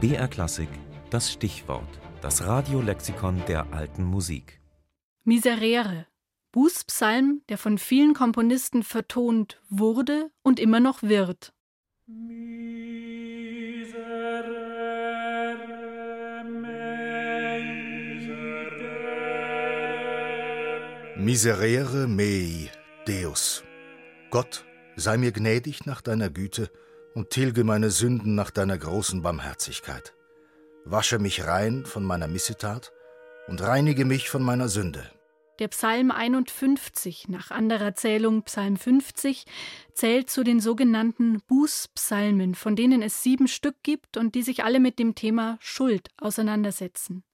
BR Klassik, das Stichwort, das Radiolexikon der alten Musik. Miserere, Bußpsalm, der von vielen Komponisten vertont wurde und immer noch wird. Miserere mei, Deus. Gott, sei mir gnädig nach deiner Güte und tilge meine Sünden nach deiner großen Barmherzigkeit. Wasche mich rein von meiner Missetat und reinige mich von meiner Sünde. Der Psalm 51, nach anderer Zählung Psalm 50, zählt zu den sogenannten Bußpsalmen, von denen es sieben Stück gibt und die sich alle mit dem Thema Schuld auseinandersetzen.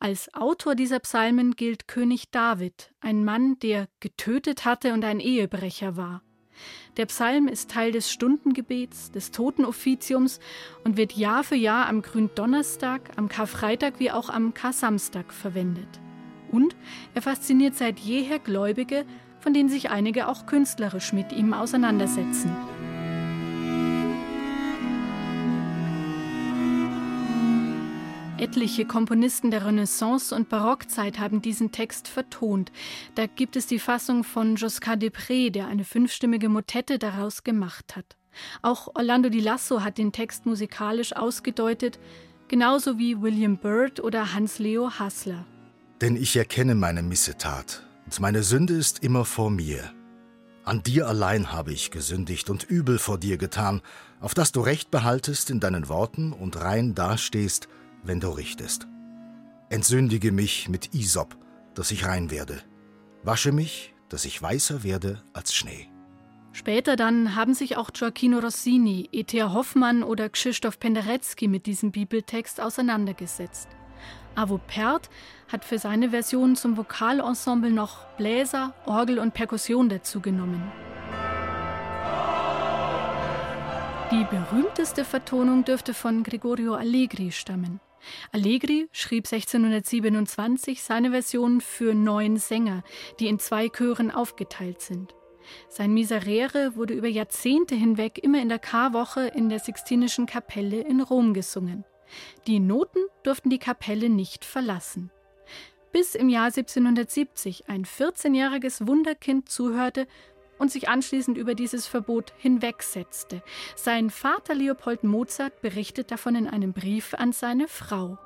Als Autor dieser Psalmen gilt König David, ein Mann, der getötet hatte und ein Ehebrecher war. Der Psalm ist Teil des Stundengebets, des Totenoffiziums und wird Jahr für Jahr am Gründonnerstag, am Karfreitag wie auch am Karsamstag verwendet. Und er fasziniert seit jeher Gläubige, von denen sich einige auch künstlerisch mit ihm auseinandersetzen. Etliche Komponisten der Renaissance und Barockzeit haben diesen Text vertont. Da gibt es die Fassung von Josquin Després, der eine fünfstimmige Motette daraus gemacht hat. Auch Orlando di Lasso hat den Text musikalisch ausgedeutet, genauso wie William Byrd oder Hans-Leo Hassler. Denn ich erkenne meine Missetat, und meine Sünde ist immer vor mir. An dir allein habe ich gesündigt und übel vor dir getan, auf dass du Recht behaltest in deinen Worten und rein dastehst, wenn du richtest. Entsündige mich mit Isop, dass ich rein werde. Wasche mich, dass ich weißer werde als Schnee. Später dann haben sich auch Gioacchino Rossini, E.T.A. Hoffmann oder Krzysztof Penderecki mit diesem Bibeltext auseinandergesetzt. Avo Pärt hat für seine Version zum Vokalensemble noch Bläser, Orgel und Perkussion dazugenommen. Die berühmteste Vertonung dürfte von Gregorio Allegri stammen. Allegri schrieb 1627 seine Version für neun Sänger, die in zwei Chören aufgeteilt sind. Sein Miserere wurde über Jahrzehnte hinweg immer in der Karwoche in der Sixtinischen Kapelle in Rom gesungen. Die Noten durften die Kapelle nicht verlassen. Bis im Jahr 1770 ein 14-jähriges Wunderkind zuhörte und sich anschließend über dieses Verbot hinwegsetzte. Sein Vater Leopold Mozart berichtet davon in einem Brief an seine Frau.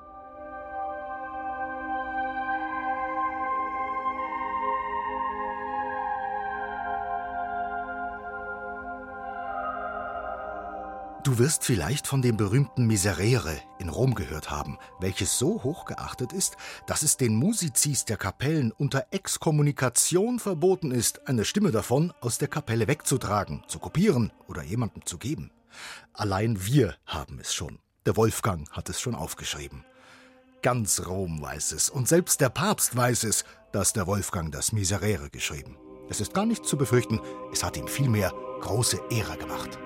Du wirst vielleicht von dem berühmten Miserere in Rom gehört haben, welches so hoch geachtet ist, dass es den Musizis der Kapellen unter Exkommunikation verboten ist, eine Stimme davon aus der Kapelle wegzutragen, zu kopieren oder jemandem zu geben. Allein wir haben es schon. Der Wolfgang hat es schon aufgeschrieben. Ganz Rom weiß es und selbst der Papst weiß es, dass der Wolfgang das Miserere geschrieben. Es ist gar nicht zu befürchten, es hat ihm vielmehr große Ehre gemacht.